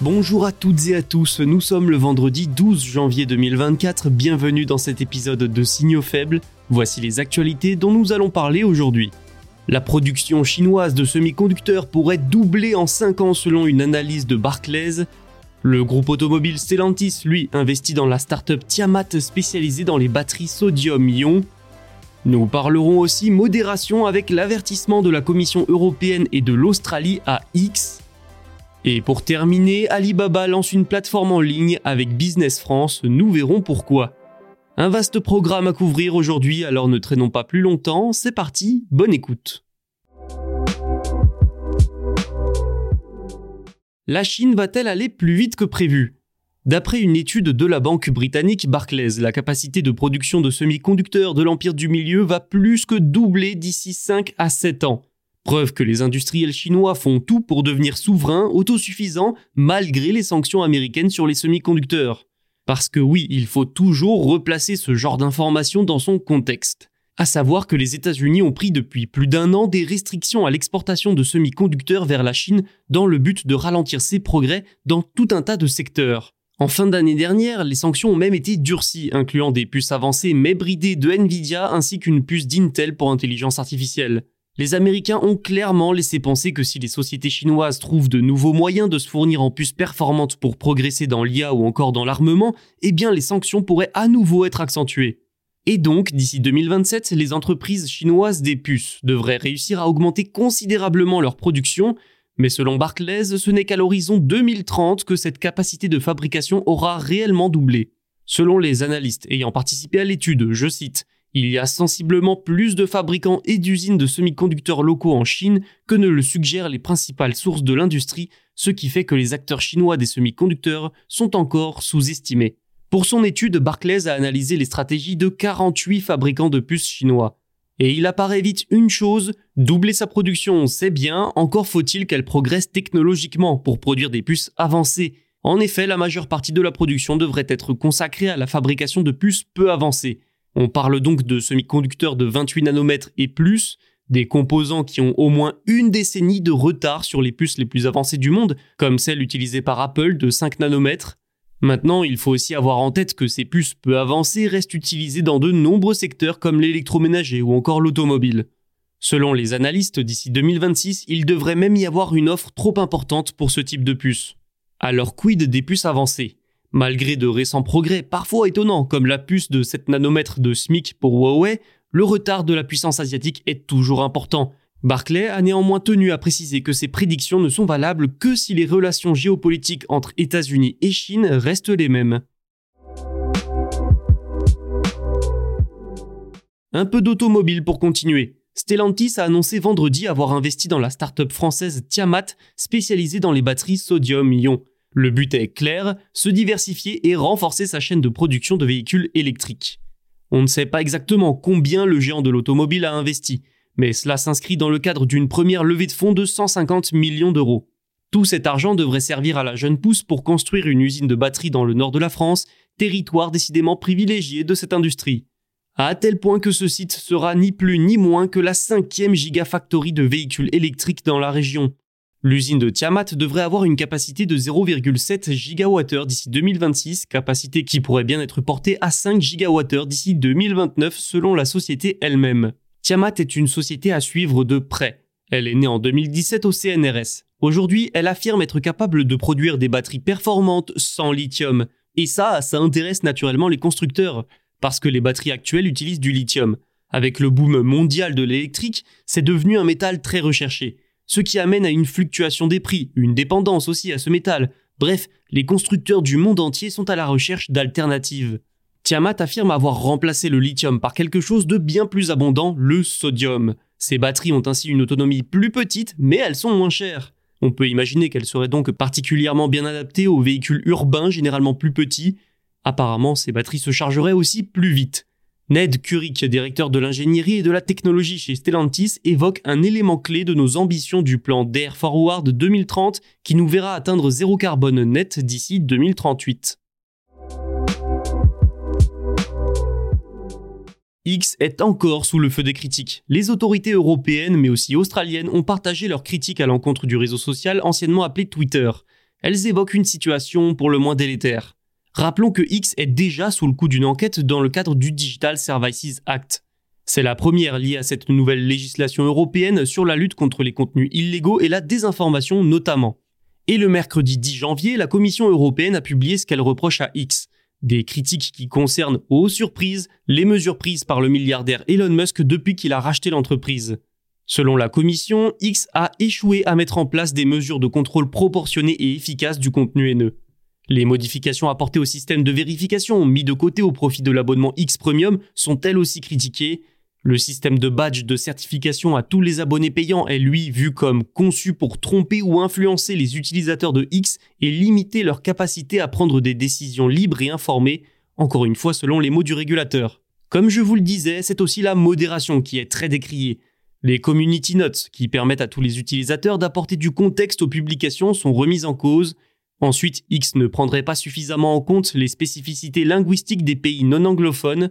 Bonjour à toutes et à tous, nous sommes le vendredi 12 janvier 2024, bienvenue dans cet épisode de Signaux faibles, voici les actualités dont nous allons parler aujourd'hui. La production chinoise de semi-conducteurs pourrait doubler en 5 ans selon une analyse de Barclays. Le groupe automobile Stellantis, lui, investit dans la start-up Tiamat spécialisée dans les batteries sodium-ion. Nous parlerons aussi modération avec l'avertissement de la Commission européenne et de l'Australie à X. Et pour terminer, Alibaba lance une plateforme en ligne avec Business France, nous verrons pourquoi. Un vaste programme à couvrir aujourd'hui, alors ne traînons pas plus longtemps, c'est parti, bonne écoute. La Chine va-t-elle aller plus vite que prévu? D'après une étude de la banque britannique Barclays, la capacité de production de semi-conducteurs de l'Empire du Milieu va plus que doubler d'ici 5 à 7 ans. Preuve que les industriels chinois font tout pour devenir souverains, autosuffisants, malgré les sanctions américaines sur les semi-conducteurs. Parce que oui, il faut toujours replacer ce genre d'informations dans son contexte. À savoir que les États-Unis ont pris depuis plus d'un an des restrictions à l'exportation de semi-conducteurs vers la Chine dans le but de ralentir ses progrès dans tout un tas de secteurs. En fin d'année dernière, les sanctions ont même été durcies, incluant des puces avancées mais bridées de Nvidia ainsi qu'une puce d'Intel pour intelligence artificielle. Les Américains ont clairement laissé penser que si les sociétés chinoises trouvent de nouveaux moyens de se fournir en puces performantes pour progresser dans l'IA ou encore dans l'armement, eh bien les sanctions pourraient à nouveau être accentuées. Et donc, d'ici 2027, les entreprises chinoises des puces devraient réussir à augmenter considérablement leur production, mais selon Barclays, ce n'est qu'à l'horizon 2030 que cette capacité de fabrication aura réellement doublé. Selon les analystes ayant participé à l'étude, je cite, il y a sensiblement plus de fabricants et d'usines de semi-conducteurs locaux en Chine que ne le suggèrent les principales sources de l'industrie, ce qui fait que les acteurs chinois des semi-conducteurs sont encore sous-estimés. Pour son étude, Barclays a analysé les stratégies de 48 fabricants de puces chinois. Et il apparaît vite une chose, doubler sa production, c'est bien, encore faut-il qu'elle progresse technologiquement pour produire des puces avancées. En effet, la majeure partie de la production devrait être consacrée à la fabrication de puces peu avancées. On parle donc de semi-conducteurs de 28 nanomètres et plus, des composants qui ont au moins une décennie de retard sur les puces les plus avancées du monde, comme celle utilisée par Apple de 5 nanomètres. Maintenant, il faut aussi avoir en tête que ces puces peu avancées restent utilisées dans de nombreux secteurs comme l'électroménager ou encore l'automobile. Selon les analystes, d'ici 2026, il devrait même y avoir une offre trop importante pour ce type de puces. Alors quid des puces avancées? Malgré de récents progrès parfois étonnants comme la puce de 7 nanomètres de SMIC pour Huawei, le retard de la puissance asiatique est toujours important. Barclay a néanmoins tenu à préciser que ces prédictions ne sont valables que si les relations géopolitiques entre États-Unis et Chine restent les mêmes. Un peu d'automobile pour continuer. Stellantis a annoncé vendredi avoir investi dans la start-up française Tiamat spécialisée dans les batteries sodium-ion. Le but est clair, se diversifier et renforcer sa chaîne de production de véhicules électriques. On ne sait pas exactement combien le géant de l'automobile a investi, mais cela s'inscrit dans le cadre d'une première levée de fonds de 150 millions d'euros. Tout cet argent devrait servir à la jeune pousse pour construire une usine de batterie dans le nord de la France, territoire décidément privilégié de cette industrie. À tel point que ce site sera ni plus ni moins que la cinquième gigafactory de véhicules électriques dans la région. L'usine de Tiamat devrait avoir une capacité de 0,7 GWh d'ici 2026, capacité qui pourrait bien être portée à 5 GWh d'ici 2029 selon la société elle-même. Tiamat est une société à suivre de près. Elle est née en 2017 au CNRS. Aujourd'hui, elle affirme être capable de produire des batteries performantes sans lithium. Et ça, ça intéresse naturellement les constructeurs, parce que les batteries actuelles utilisent du lithium. Avec le boom mondial de l'électrique, c'est devenu un métal très recherché ce qui amène à une fluctuation des prix, une dépendance aussi à ce métal. Bref, les constructeurs du monde entier sont à la recherche d'alternatives. Tiamat affirme avoir remplacé le lithium par quelque chose de bien plus abondant, le sodium. Ces batteries ont ainsi une autonomie plus petite, mais elles sont moins chères. On peut imaginer qu'elles seraient donc particulièrement bien adaptées aux véhicules urbains généralement plus petits. Apparemment, ces batteries se chargeraient aussi plus vite. Ned Kurik, directeur de l'ingénierie et de la technologie chez Stellantis, évoque un élément clé de nos ambitions du plan Dare Forward 2030 qui nous verra atteindre zéro carbone net d'ici 2038. X est encore sous le feu des critiques. Les autorités européennes, mais aussi australiennes, ont partagé leurs critiques à l'encontre du réseau social anciennement appelé Twitter. Elles évoquent une situation pour le moins délétère. Rappelons que X est déjà sous le coup d'une enquête dans le cadre du Digital Services Act. C'est la première liée à cette nouvelle législation européenne sur la lutte contre les contenus illégaux et la désinformation notamment. Et le mercredi 10 janvier, la Commission européenne a publié ce qu'elle reproche à X. Des critiques qui concernent, aux surprises, les mesures prises par le milliardaire Elon Musk depuis qu'il a racheté l'entreprise. Selon la Commission, X a échoué à mettre en place des mesures de contrôle proportionnées et efficaces du contenu haineux. Les modifications apportées au système de vérification mis de côté au profit de l'abonnement X Premium sont elles aussi critiquées? Le système de badge de certification à tous les abonnés payants est lui vu comme conçu pour tromper ou influencer les utilisateurs de X et limiter leur capacité à prendre des décisions libres et informées, encore une fois selon les mots du régulateur. Comme je vous le disais, c'est aussi la modération qui est très décriée. Les community notes, qui permettent à tous les utilisateurs d'apporter du contexte aux publications, sont remises en cause, Ensuite, X ne prendrait pas suffisamment en compte les spécificités linguistiques des pays non anglophones.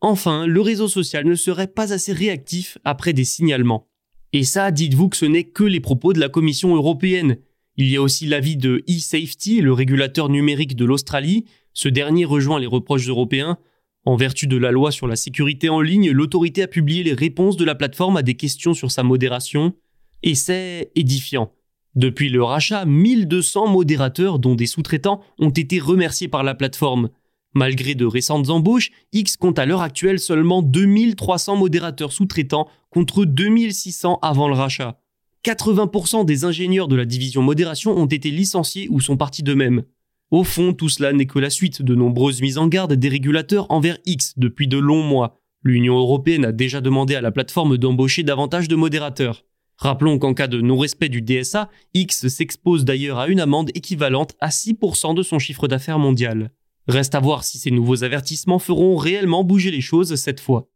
Enfin, le réseau social ne serait pas assez réactif après des signalements. Et ça, dites-vous que ce n'est que les propos de la Commission européenne. Il y a aussi l'avis de eSafety, le régulateur numérique de l'Australie. Ce dernier rejoint les reproches européens. En vertu de la loi sur la sécurité en ligne, l'autorité a publié les réponses de la plateforme à des questions sur sa modération. Et c'est édifiant. Depuis le rachat, 1200 modérateurs, dont des sous-traitants, ont été remerciés par la plateforme. Malgré de récentes embauches, X compte à l'heure actuelle seulement 2300 modérateurs sous-traitants contre 2600 avant le rachat. 80% des ingénieurs de la division modération ont été licenciés ou sont partis d'eux-mêmes. Au fond, tout cela n'est que la suite de nombreuses mises en garde des régulateurs envers X depuis de longs mois. L'Union européenne a déjà demandé à la plateforme d'embaucher davantage de modérateurs. Rappelons qu'en cas de non-respect du DSA, X s'expose d'ailleurs à une amende équivalente à 6% de son chiffre d'affaires mondial. Reste à voir si ces nouveaux avertissements feront réellement bouger les choses cette fois.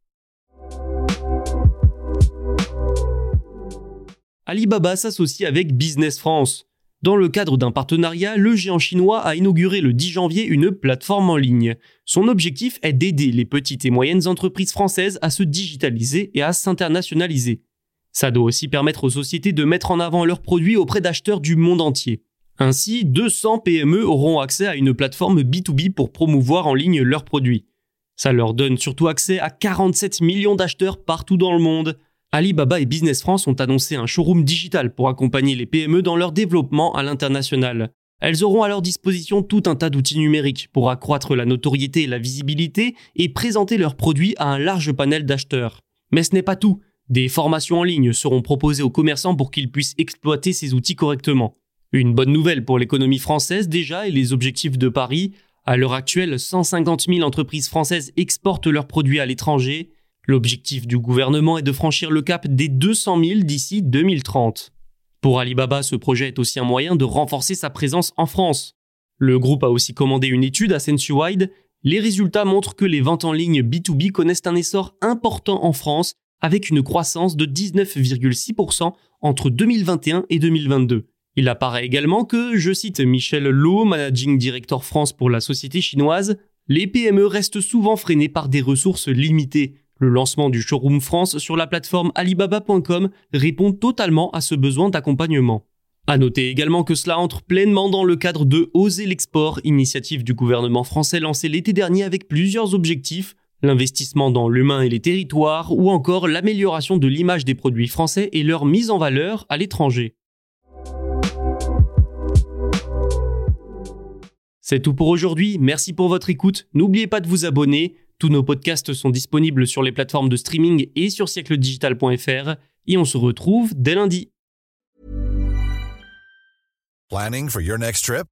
Alibaba s'associe avec Business France. Dans le cadre d'un partenariat, le géant chinois a inauguré le 10 janvier une plateforme en ligne. Son objectif est d'aider les petites et moyennes entreprises françaises à se digitaliser et à s'internationaliser. Ça doit aussi permettre aux sociétés de mettre en avant leurs produits auprès d'acheteurs du monde entier. Ainsi, 200 PME auront accès à une plateforme B2B pour promouvoir en ligne leurs produits. Ça leur donne surtout accès à 47 millions d'acheteurs partout dans le monde. Alibaba et Business France ont annoncé un showroom digital pour accompagner les PME dans leur développement à l'international. Elles auront à leur disposition tout un tas d'outils numériques pour accroître la notoriété et la visibilité et présenter leurs produits à un large panel d'acheteurs. Mais ce n'est pas tout. Des formations en ligne seront proposées aux commerçants pour qu'ils puissent exploiter ces outils correctement. Une bonne nouvelle pour l'économie française déjà et les objectifs de Paris. À l'heure actuelle, 150 000 entreprises françaises exportent leurs produits à l'étranger. L'objectif du gouvernement est de franchir le cap des 200 000 d'ici 2030. Pour Alibaba, ce projet est aussi un moyen de renforcer sa présence en France. Le groupe a aussi commandé une étude à Sensuwide. Les résultats montrent que les ventes en ligne B2B connaissent un essor important en France avec une croissance de 19,6% entre 2021 et 2022. Il apparaît également que, je cite Michel Lowe, Managing Director France pour la société chinoise, les PME restent souvent freinées par des ressources limitées. Le lancement du Showroom France sur la plateforme alibaba.com répond totalement à ce besoin d'accompagnement. À noter également que cela entre pleinement dans le cadre de Oser l'export, initiative du gouvernement français lancée l'été dernier avec plusieurs objectifs l'investissement dans l'humain et les territoires, ou encore l'amélioration de l'image des produits français et leur mise en valeur à l'étranger. C'est tout pour aujourd'hui, merci pour votre écoute, n'oubliez pas de vous abonner, tous nos podcasts sont disponibles sur les plateformes de streaming et sur siècledigital.fr, et on se retrouve dès lundi. Planning for your next trip?